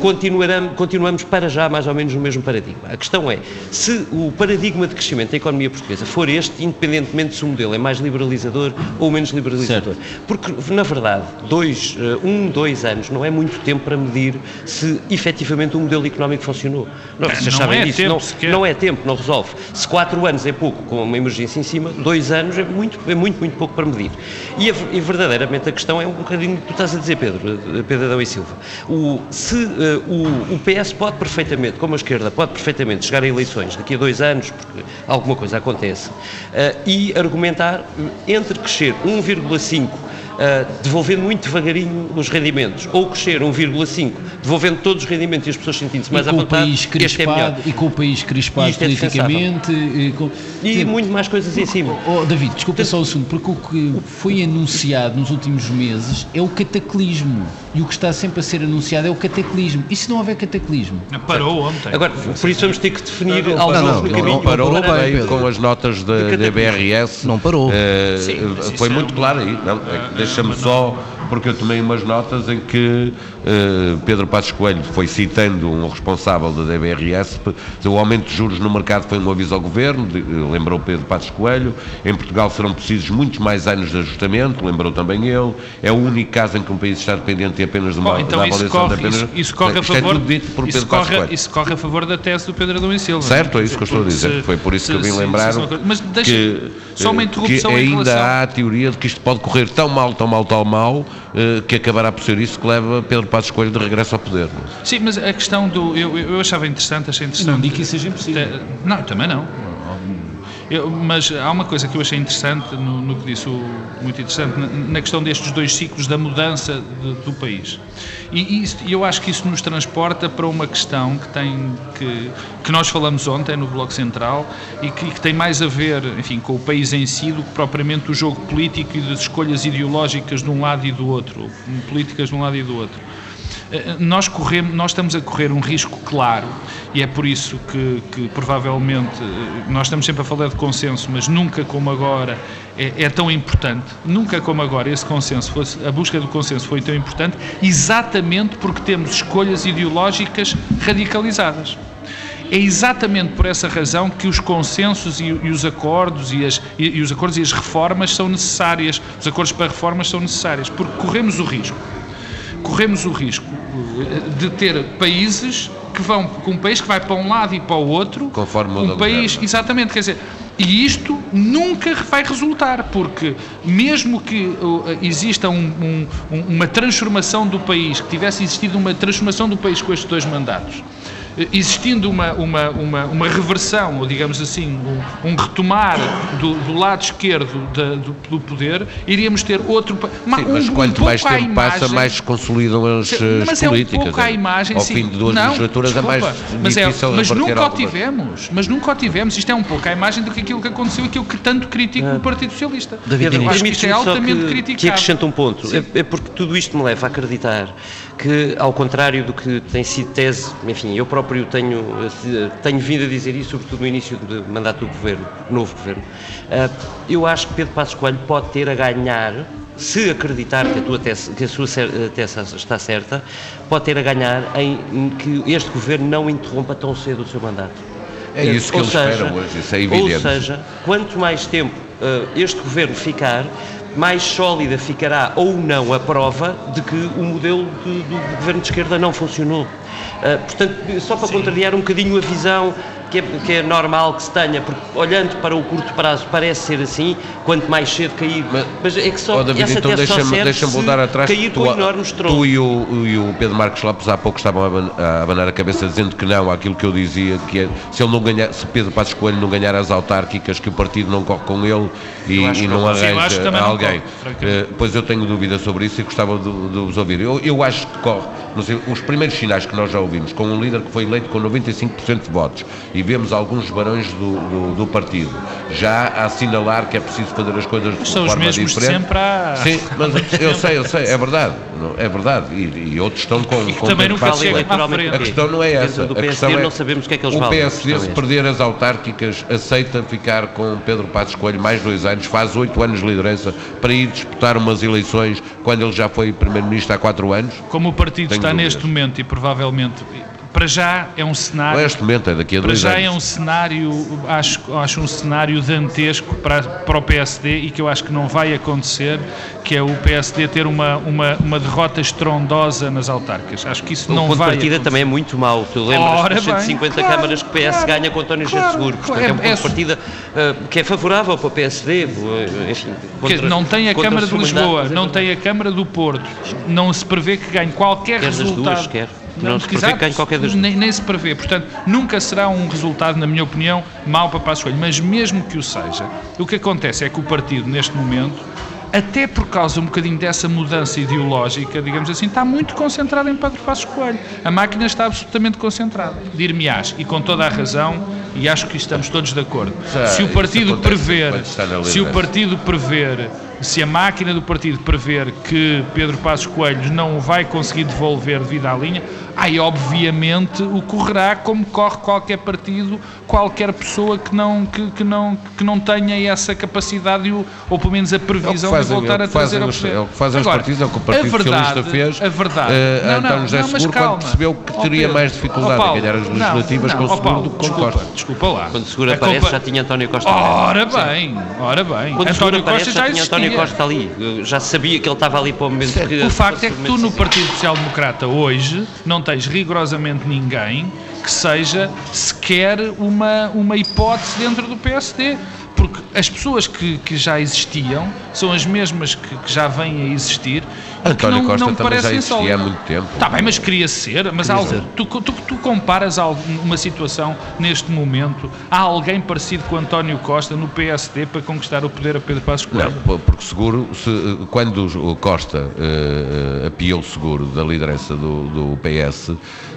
continuarão- continuamos para já mais ou menos no mesmo paradigma. A questão é, se o paradigma de crescimento da economia portuguesa for este, independentemente se o modelo é mais liberalizador ou menos liberalizador, porque na verdade, dois, eh, um, dois anos não é muito tempo para medir se efetivamente o modelo económico funcionou. Não, vocês
Não
sabem
é
disso,
tempo
não,
sequer.
não é tempo, não resolve. Se quatro anos é pouco, com uma emergência em cima, dois anos é muito, é muito, muito pouco para medir. E, a- e verdadeiramente a questão é um bocadinho que tu estás a dizer, Pedro, eh, Pedro Adão e Silva. O, se eh, o, o PS pode perfeitamente, como a esquerda, pode perfeitamente chegar a eleições daqui a dois anos, porque alguma coisa acontece, eh, e argumentar entre crescer 1,5 uh, devolvendo muito devagarinho os rendimentos, ou crescer 1,5, devolvendo todos os rendimentos e as pessoas sentindo-se mais
à
vontade,
crispado, é E com o país crispado é politicamente.
E, com, e muito mais coisas em cima.
Oh, David, desculpa só o segundo, porque o que foi anunciado nos últimos meses é o cataclismo. E o que está sempre a ser anunciado é o cataclismo. E se não houver cataclismo?
Parou ontem.
Agora, por isso vamos ter que definir
não, não, no caminho. Não,
parou não parou bem, com as notas da DBRS.
Não parou. Uh,
Sim, foi muito é claro aí. É Deixa-me só porque eu tomei umas notas em que uh, Pedro Passos Coelho foi citando um responsável da DBRS, o aumento de juros no mercado foi um aviso ao governo, de, lembrou Pedro Passos Coelho, em Portugal serão precisos muitos mais anos de ajustamento, lembrou também ele, é o único caso em que um país está dependente apenas de uma,
então
da
avaliação corre, da apenas... Isso, isso corre a é favor,
é corre.
Isso corre a favor da tese do Pedro Adão e Silva.
Certo, é isso que eu estou a dizer, se, foi por isso se, que eu vim se, lembrar
mas deixa,
que,
só uma interrupção
que ainda
relação...
há a teoria de que isto pode correr tão mal, tão mal, tão mal, eh, que acabará por ser isso que leva Pedro Passos Coelho de regresso ao poder.
Sim, mas a questão do. Eu, eu achava interessante, achei interessante. Não
digo que isso seja impossível.
Não, também não. Eu, mas há uma coisa que eu achei interessante no, no que disse, o, muito interessante, na, na, questão destes dois ciclos da mudança de, do país. E, e eu acho que isso nos transporta para uma questão que tem que, que nós falamos ontem no Bloco Central e que, que, tem mais a ver, enfim, com o país em si do que propriamente o jogo político e das escolhas ideológicas de um lado e do outro, políticas de um lado e do outro. Eh, nós, corremos, nós estamos a correr um risco claro e é por isso que, que, provavelmente eh, nós estamos sempre a falar de consenso, mas nunca como agora é, é, tão importante, nunca como agora esse consenso, fosse, a busca do consenso foi tão importante, exatamente porque temos escolhas ideológicas radicalizadas. É exatamente por essa razão que os consensos e, e os acordos e, as, e, e os acordos e as reformas são necessárias, os acordos para reformas são necessários, porque corremos o risco corremos o risco de ter países que vão com um país que vai para um lado e para o outro,
conforme
um país, exatamente, quer dizer, e isto nunca vai resultar, porque mesmo que uh, exista um, um, uma transformação do país, que tivesse existido uma transformação do país com estes dois mandatos, existindo uma, uma, uma, uma reversão, ou digamos assim, um, um retomar do, do, lado esquerdo da, do, do, poder, iríamos ter outro.
Uma, sim, mas um, quanto mais tempo imagem, passa, mais se consolidam as,
mas
é políticas.
Um pouco a imagem,
Ao
sim,
fim de duas
não,
legislaturas
desculpa,
é mais
mas é, Mas nunca
o
tivemos. Mas nunca o tivemos. Isto é um pouco a imagem do que aquilo que aconteceu, aquilo que tanto critica o Partido Socialista.
David,
Eu acho que isto é altamente
que,
criticado.
Que acrescenta um ponto. É, é porque tudo isto me leva a acreditar que, ao contrário do que tem sido tese, enfim, eu próprio tenho, tenho vindo a dizer isso, sobretudo no início do mandato do governo, novo governo, eh, eu acho que Pedro Passos Coelho pode ter a ganhar se acreditar que a, tua tese, que a sua tese está certa, pode ter a ganhar em que este governo não interrompa tão cedo o seu mandato.
É isso que ou ele seja, hoje, isso é evidente.
Ou seja, quanto mais tempo uh, este governo ficar, mais sólida ficará ou não a prova de que o modelo de, do governo de esquerda não funcionou. Uh, portanto, só para Sim. contrariar um bocadinho a visão que é, que é, normal que se tenha, porque olhando para o curto prazo parece ser assim, quanto mais cedo cair. Mas, mas é que só
oh, David,
essa
então deixa-me deixa voltar atrás.
Cair tu, com enormes
Tu e o, e o Pedro Marcos Lopes há pouco estavam a abanar a cabeça dizendo que não àquilo que eu dizia, que é, se ele não ganhar, se Pedro Passos Coelho não ganhar as autárquicas, que o partido não corre com ele e, e não arranja alguém. Corre, uh, pois eu tenho dúvida sobre isso e gostava de, de vos ouvir. Eu, eu acho que corre. Sei, os primeiros sinais que nós já ouvimos, com um líder que foi eleito com 95% de votos e vemos alguns barões do, do, do, partido já a assinalar que é preciso fazer as coisas de
São
forma
os mesmos
diferente.
sempre há...
Sim, mas eu sei, eu sei, é verdade, é verdade. E, e outros estão com,
e
com
também nunca chega.
A questão não é essa.
Do
a questão é,
não sabemos o que é que eles
o
valem.
O PSD, se perder as autárquicas, aceita ficar com Pedro Passos Coelho mais dois anos, faz oito anos de liderança para ir disputar umas eleições quando ele já foi Primeiro-Ministro há quatro anos?
Como o partido Tenho está dúvidas. neste momento e provavelmente para já é um cenário.
Neste momento é daqui a
dois
Para
já anos. é um cenário, acho, acho um cenário dantesco para, para o PSD e que eu acho que não vai acontecer, que é o PSD ter uma, uma, uma derrota estrondosa nas autarcas. Acho que isso
o
não
ponto
vai.
de partida
acontecer.
também é muito mau. Tu lembras das 150 claro, câmaras que o PS claro, ganha com António claro, Seguro. Portanto, é, é um ponto é, de partida uh, que é favorável para o PSD. Uh, enfim,
contra, não tem a Câmara de Lisboa, não tem a Câmara do Porto. Não se prevê que ganhe qualquer
quer
resultado.
Duas, quer não, não se prevê qualquer das
nem, nem se prevê. Portanto, nunca será um resultado, na minha opinião, mau para Passos Coelho. Mas mesmo que o seja, o que acontece é que o partido, neste momento, até por causa um bocadinho dessa mudança ideológica, digamos assim, está muito concentrada em Pedro Passos Coelho. A máquina está absolutamente concentrada. Dir-me-ás, e com toda a razão, e acho que estamos todos de acordo.
Já,
se o partido prever,
quando
se o partido prever, se a máquina do partido prever que Pedro Passos Coelho não o vai conseguir devolver devido à linha, aí obviamente ocorrerá como corre qualquer partido, qualquer pessoa que não, que, que não, que não tenha essa capacidade ou, ou pelo menos a previsão de
fazem-
voltar
é
a
o
trazer ao
os-
poder.
é o que fazem os
Agora,
partidos, é o que o Partido
a verdade,
Socialista fez,
A verdade.
eh,
não,
António
não,
José
não,
Seguro, quando
calma.
percebeu que teria
Pedro,
mais dificuldade
Paulo,
em ganhar as
não,
legislativas
não,
com
ó,
Seguro
Paulo,
do que com
desculpa,
Costa.
Desculpa lá.
Quando segura
A
aparece,
culpa-
já tinha António Costa.
Ora bem, ora bem.
Quando
António Costa já
já tinha. António Costa ali. Eu já sabia que ele estava ali para o momento que...
O facto é que tu no Partido Social Democrata hoje não tens rigorosamente ninguém que seja sequer uma, uma hipótese dentro do PSD. Porque as pessoas que, que já existiam são as mesmas que, que já vêm a existir
António
não,
Costa
não
também já existia há
sólidas.
muito tempo.
Está bem, mas queria ser. Mas há algo- tu, tu, tu comparas uma situação neste momento, há alguém parecido com António Costa no PSD para conquistar o poder a Pedro Passos
Não,
Coelho?
po- porque seguro, se, quando o Costa eh, eh, apiou seguro da liderança do, do PS,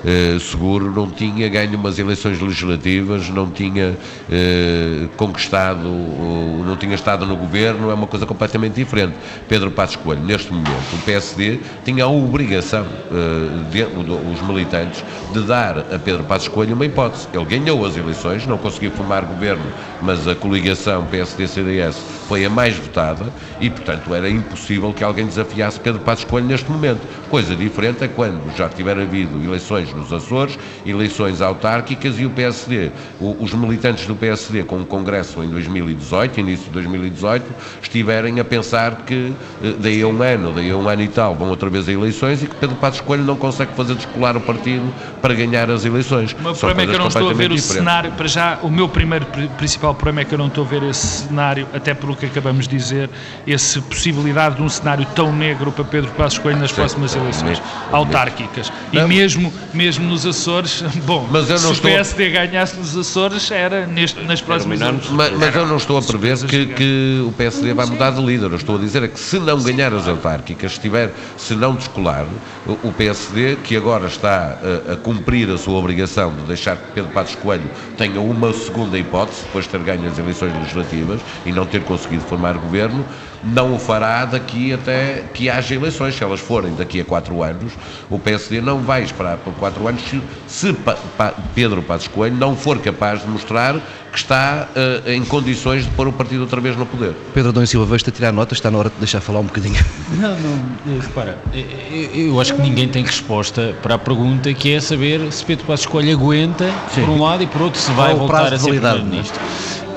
eh, seguro não tinha ganho umas eleições legislativas, não tinha eh, conquistado, o- não tinha estado no governo, é uma coisa completamente diferente. Pedro Passos Coelho, neste momento, o PSD tinha a obrigação, eh, de- os militantes, de dar a Pedro Passos Coelho uma hipótese. Ele ganhou as eleições, não conseguiu formar governo, mas a coligação PSD-CDS foi a mais votada e, portanto, era impossível que alguém desafiasse Pedro Passos Coelho neste momento. Coisa diferente é quando já tiver havido eleições nos Açores, eleições autárquicas e o PSD, os militantes do PSD com o Congresso em 2018, início de 2018, estiverem a pensar que eh, daí a um ano, daí a um ano e tal, vão outra vez a eleições e que Pedro Passos Coelho não consegue fazer descolar o partido para ganhar as eleições.
O problema é que eu não estou a ver o
diferentes.
cenário, para já, o meu primeiro pri- principal problema é que eu não estou a ver esse cenário, até pelo que acabamos de dizer, essa possibilidade de um cenário tão negro para Pedro Passos Coelho nas
Sim,
próximas eleições
mesmo,
autárquicas. E mesmo, mesmo nos Açores, bom,
Mas eu
se
não
o
estou-
PSD ganhasse nos Açores, era neste, nas próximas eleições.
Mas, mas eu não estou a prever que, que o PSD vai mudar de líder. Eu estou a dizer é que se não ganhar as autárquicas, se, tiver, se não descolar, o, PSD, que agora está a, a cumprir a sua obrigação de deixar que Pedro Passos Coelho tenha uma segunda hipótese, depois de ter ganho as eleições legislativas e não ter conseguido formar governo, não o fará daqui até que haja eleições. Se elas forem daqui a quatro anos, o PSD não vai esperar por quatro anos se, se Pa- Pa- Pedro Passos Coelho não for capaz de mostrar que está eh, em condições de pôr o partido outra vez no poder.
Pedro Adão Silva, vejo-te a tirar notas, está na hora de deixar falar um bocadinho.
Não, não, eh, repara, eh, eh, eu acho que ninguém tem resposta para a pergunta que é saber se Pedro Passos Coelho aguenta, por um lado, e por outro, se vai
Qual o
voltar
prazo
a
de
ser
validade,
Primeiro-Ministro.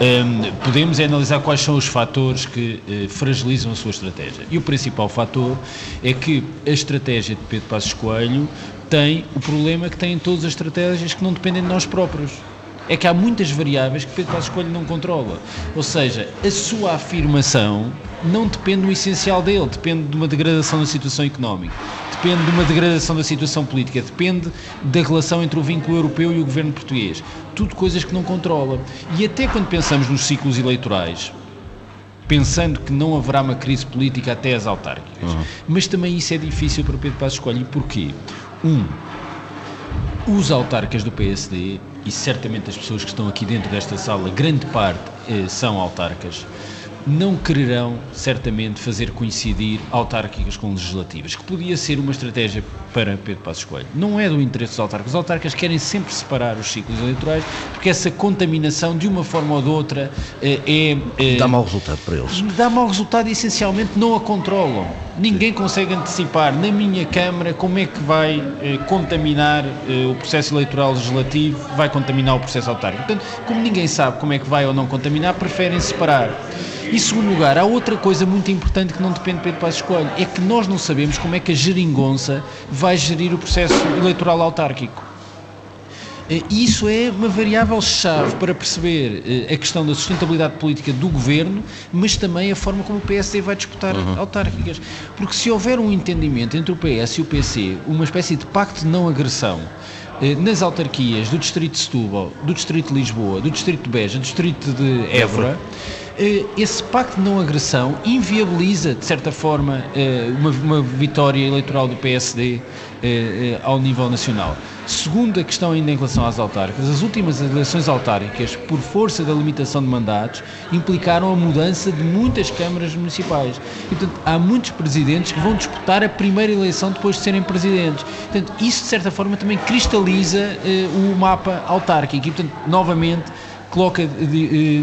Hum, podemos analisar quais são os fatores que eh, fragilizam a sua estratégia. E o principal fator é que a estratégia de Pedro Passos Coelho tem o problema que têm todas as estratégias que não dependem de nós próprios. É que há muitas variáveis que Pedro Passos Coelho não controla. Ou seja, a sua afirmação não depende do essencial dele, depende de uma degradação da situação económica, depende de uma degradação da situação política, depende da relação entre o vínculo europeu e o governo português. Tudo coisas que não controla. E até quando pensamos nos ciclos eleitorais, pensando que não haverá uma crise política até as autárquicas. Mas também isso é difícil para Pedro Passos Coelho. E porquê? Um, os autarcas do PSD, e certamente as pessoas que estão aqui dentro desta sala, grande parte eh, são autarcas, não quererão certamente fazer coincidir autárquicas com legislativas, que podia ser uma estratégia para Pedro Passos Coelho. Não é do interesse dos autarcas. Os autarcas querem sempre separar os ciclos eleitorais, porque essa contaminação, de uma forma ou de outra, eh, é... eh,
Dá mau resultado para eles.
dá mau resultado e essencialmente não a controlam. Ninguém consegue antecipar na minha Câmara como é que vai eh, contaminar eh, o processo eleitoral legislativo, vai contaminar o processo autárquico. Portanto, como ninguém sabe como é que vai ou não contaminar, preferem separar. E, segundo lugar, há outra coisa muito importante que não depende de Pedro Passos Coelho, é que nós não sabemos como é que a geringonça vai gerir o processo eleitoral autárquico. Eh, E isso é uma variável-chave para perceber eh, a questão da sustentabilidade política do governo, mas também a forma como o PSD vai disputar autárquicas. Porque se houver um entendimento entre o PS e o PC, uma espécie de pacto de não agressão, eh, nas autarquias do Distrito de Setúbal, do Distrito de Lisboa, do Distrito de Beja, do Distrito de Évora, eh, esse pacto de não agressão inviabiliza, de certa forma, eh, uma, uma vitória eleitoral do PSD ao nível nacional. Segunda questão ainda em relação às autárquicas, as últimas eleições autárquicas, por força da limitação de mandatos, implicaram a mudança de muitas câmaras municipais. E, portanto, há muitos presidentes que vão disputar a primeira eleição depois de serem presidentes. Portanto, isso de certa forma também cristaliza o mapa autárquico e, portanto, novamente coloca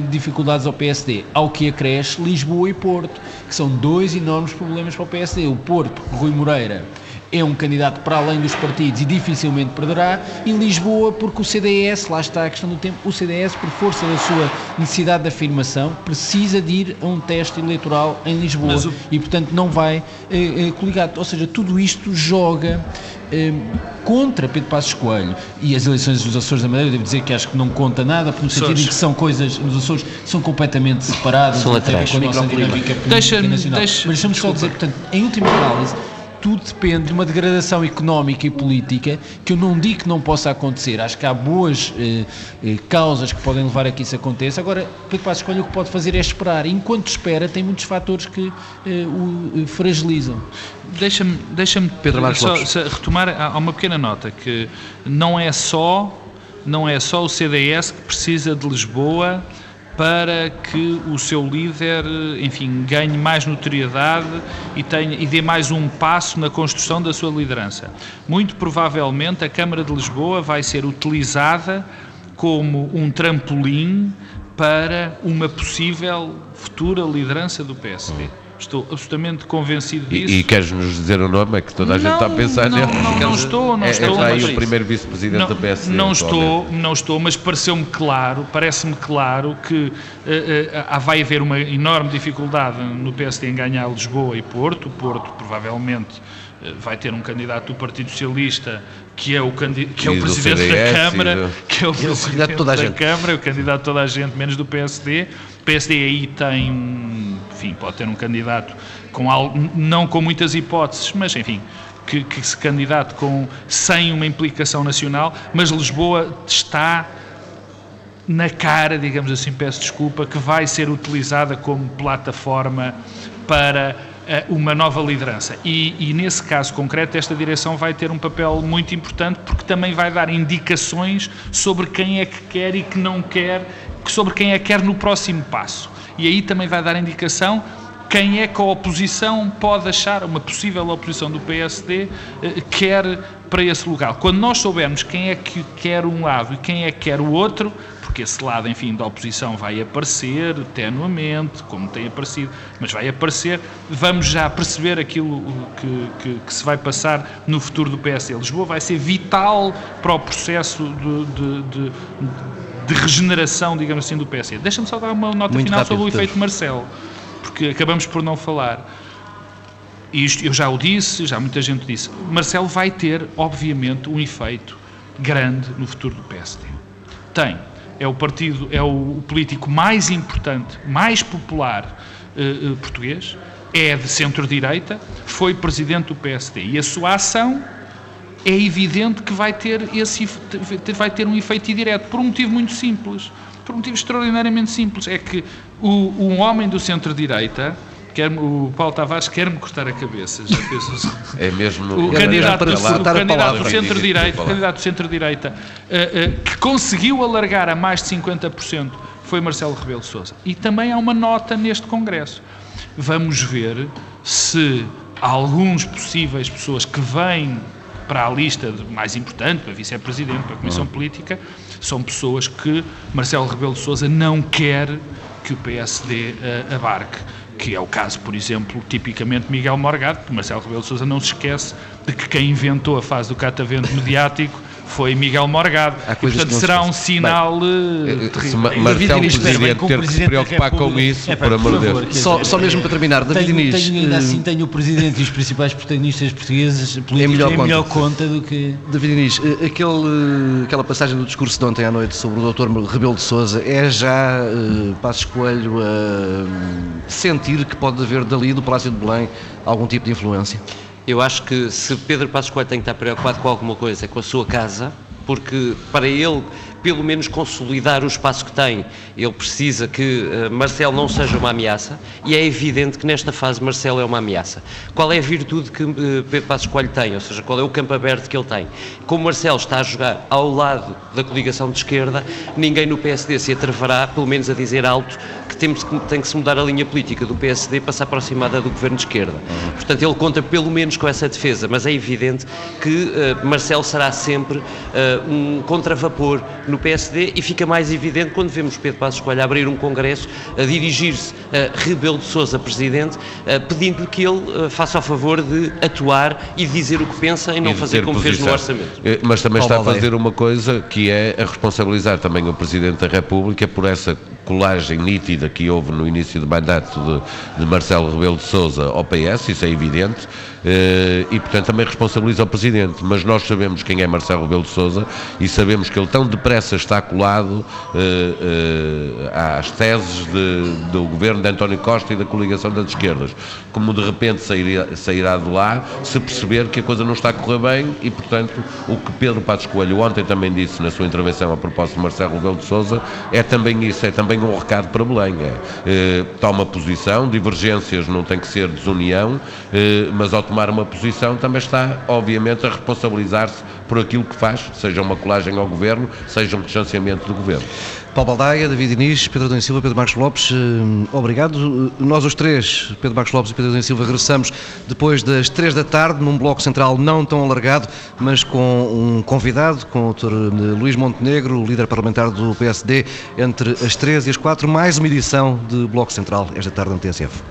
dificuldades ao PSD, ao que acresce Lisboa e Porto, que são dois enormes problemas para o PSD. O Porto, Rui Moreira, é um candidato para além dos partidos e dificilmente perderá, e Lisboa, porque o CDS, lá está a questão do tempo, o CDS, por força da sua necessidade de afirmação, precisa de ir a um teste eleitoral em Lisboa o... e, portanto, não vai eh, eh, coligado. Ou seja, tudo isto joga eh, contra Pedro Passos Coelho e as eleições dos Açores da Madeira, devo dizer que acho que não conta nada, no sentido em que são coisas, nos Açores são completamente separadas,
são atrás.
com a nossa dinâmica deixa-me, nacional. Deixa, Mas deixa-me só dizer, portanto, em última análise, tudo depende de uma degradação económica e política que eu não digo que não possa acontecer. Acho que há boas eh, eh, causas que podem levar a que isso aconteça. Agora, Pedro Passos Coelho o que pode fazer é esperar. Enquanto espera, tem muitos fatores que eh, o eh, fragilizam.
Deixa-me deixa
Pedro Marcos
só, só retomar há uma pequena nota que não é só não é só o CDS que precisa de Lisboa para que o seu líder, enfim, ganhe mais notoriedade e, tenha, e dê mais um passo na construção da sua liderança. Muito provavelmente a Câmara de Lisboa vai ser utilizada como um trampolim para uma possível futura liderança do PSD. Estou absolutamente convencido disso.
E, e queres-nos dizer o nome? É que toda a gente está a pensar
não, nele. Não, não estou, não
é,
estou.
É aí o primeiro vice-presidente do PSD.
Não estou, não estou, mas pareceu-me claro, parece-me claro que uh, uh, vai haver uma enorme dificuldade no PSD em ganhar Lisboa e Porto. Porto, provavelmente, uh, vai ter um candidato do Partido Socialista que é o, que é o presidente CDS, da Câmara, que é o presidente
toda a
da
gente.
Câmara, o candidato de toda a gente, menos do PSD. O PSD aí tem um, enfim, pode ter um candidato com algo, não com muitas hipóteses, mas enfim, que, que se candidate com, sem uma implicação nacional, mas Lisboa está na cara, digamos assim, peço desculpa, que vai ser utilizada como plataforma para eh, uma nova liderança. E, e, nesse caso concreto, esta direção vai ter um papel muito importante porque também vai dar indicações sobre quem é que quer e que não quer, sobre quem é que quer no próximo passo. E aí também vai dar indicação quem é que a oposição pode achar, uma possível oposição do PSD, eh, quer para esse lugar. Quando nós soubermos quem é que quer um lado e quem é que quer o outro, porque esse lado, enfim, da oposição vai aparecer tenuamente, como tem aparecido, mas vai aparecer, vamos já perceber aquilo que, que, que se vai passar no futuro do PSD. Lisboa vai ser vital para o processo de, de, de, de regeneração, digamos assim, do PSD. Deixa-me só dar uma nota
Muito
final sobre o efeito Marcelo, porque acabamos por não falar. Isto eu já o disse, já muita gente disse. Marcelo vai ter, obviamente, um efeito grande no futuro do PSD. Tem é o partido, é o, político mais importante, mais popular uh, uh, português, é de centro-direita, foi presidente do PSD e a sua ação é evidente que vai ter, esse, vai ter um efeito indireto, por um motivo muito simples, por um motivo extraordinariamente simples, é que o, um homem do centro-direita quer o Paulo Tavares quer-me cortar a cabeça. Já pensou
É mesmo
o candidato, o candidato do centro-direita, candidato do centro-direita uh, uh, que conseguiu alargar a mais de 50% foi Marcelo Rebelo de Sousa. E também há uma nota neste Congresso. Vamos ver se alguns possíveis pessoas que vêm para a lista mais importante, para vice-presidente, para a Comissão uhum. Política, são pessoas que Marcelo Rebelo de Sousa não quer que o PSD uh, eh, abarque que é o caso, por exemplo, tipicamente Miguel Morgado, porque Marcelo Rebelo de Sousa não se esquece de que quem inventou a fase do catavento mediático foi Miguel Morgado. E, portanto, será um sinal Bem, uh,
terrível. Se Marcelo Presidente ter que se preocupar com isso, é, por amor de Deus.
Só, só mesmo para terminar, David
tenho,
Inês...
Tenho, ainda uh, assim tenho o Presidente e os principais protagonistas portugueses
é melhor,
em melhor conta do que...
David Inês, aquele, aquela passagem do discurso de ontem à noite sobre o Dr. Rebelo de Sousa é já uh, Passos Coelho a sentir que pode haver dali do Palácio de Belém algum tipo de influência?
Eu acho que se Pedro Passos Coelho tem que estar preocupado com alguma coisa, é com a sua casa, porque para ele pelo menos consolidar o espaço que tem. Ele precisa que uh, Marcelo não seja uma ameaça e é evidente que nesta fase Marcelo é uma ameaça. Qual é a virtude que uh, Pedro Passos Coelho tem? Ou seja, qual é o campo aberto que ele tem? Como Marcelo está a jogar ao lado da coligação de esquerda, ninguém no PSD se atreverá, pelo menos a dizer alto, que tem que se mudar a linha política do PSD para se aproximar da do governo de esquerda. Portanto, ele conta pelo menos com essa defesa, mas é evidente que uh, Marcelo será sempre uh, um contravapor no PSD e fica mais evidente quando vemos Pedro Passos Coelho abrir um congresso, a dirigir-se a Rebelo de Sousa, presidente, uh, pedindo-lhe que ele faça o favor de atuar e dizer o que pensa e não fazer como posição. fez no orçamento.
Mas também está a fazer uma coisa que é a responsabilizar também o Presidente da República por essa colagem nítida que houve no início do mandato de, de Marcelo Rebelo de Sousa ao PS, isso é evidente, eh, e portanto também responsabiliza o Presidente, mas nós sabemos quem é Marcelo Rebelo de Sousa e sabemos que ele tão depressa está colado eh, eh, às teses de, do governo de António Costa e da coligação das esquerdas, como de repente sairá, sairá de lá se perceber que a coisa não está a correr bem e portanto o que Pedro Passos Coelho ontem também disse na sua intervenção a propósito de Marcelo Rebelo de Sousa é também isso, é também um recado para Belém. É, eh, toma posição, divergências não tem que ser desunião, eh, mas ao tomar uma posição também está, obviamente, a responsabilizar-se por aquilo que faz, seja uma colagem ao governo, seja um distanciamento do governo.
Paulo Baldaia, David Inês, Pedro Adão Silva, Pedro Marcos Lopes, eh, obrigado. Nós os três, Pedro Marcos Lopes e Pedro Adão Silva, regressamos depois das três da tarde, num bloco central não tão alargado, mas com um convidado, com o Dr. Eh, Luís Montenegro, líder parlamentar do PSD, entre as três e as quatro, mais uma edição de Bloco Central esta tarde no TSF.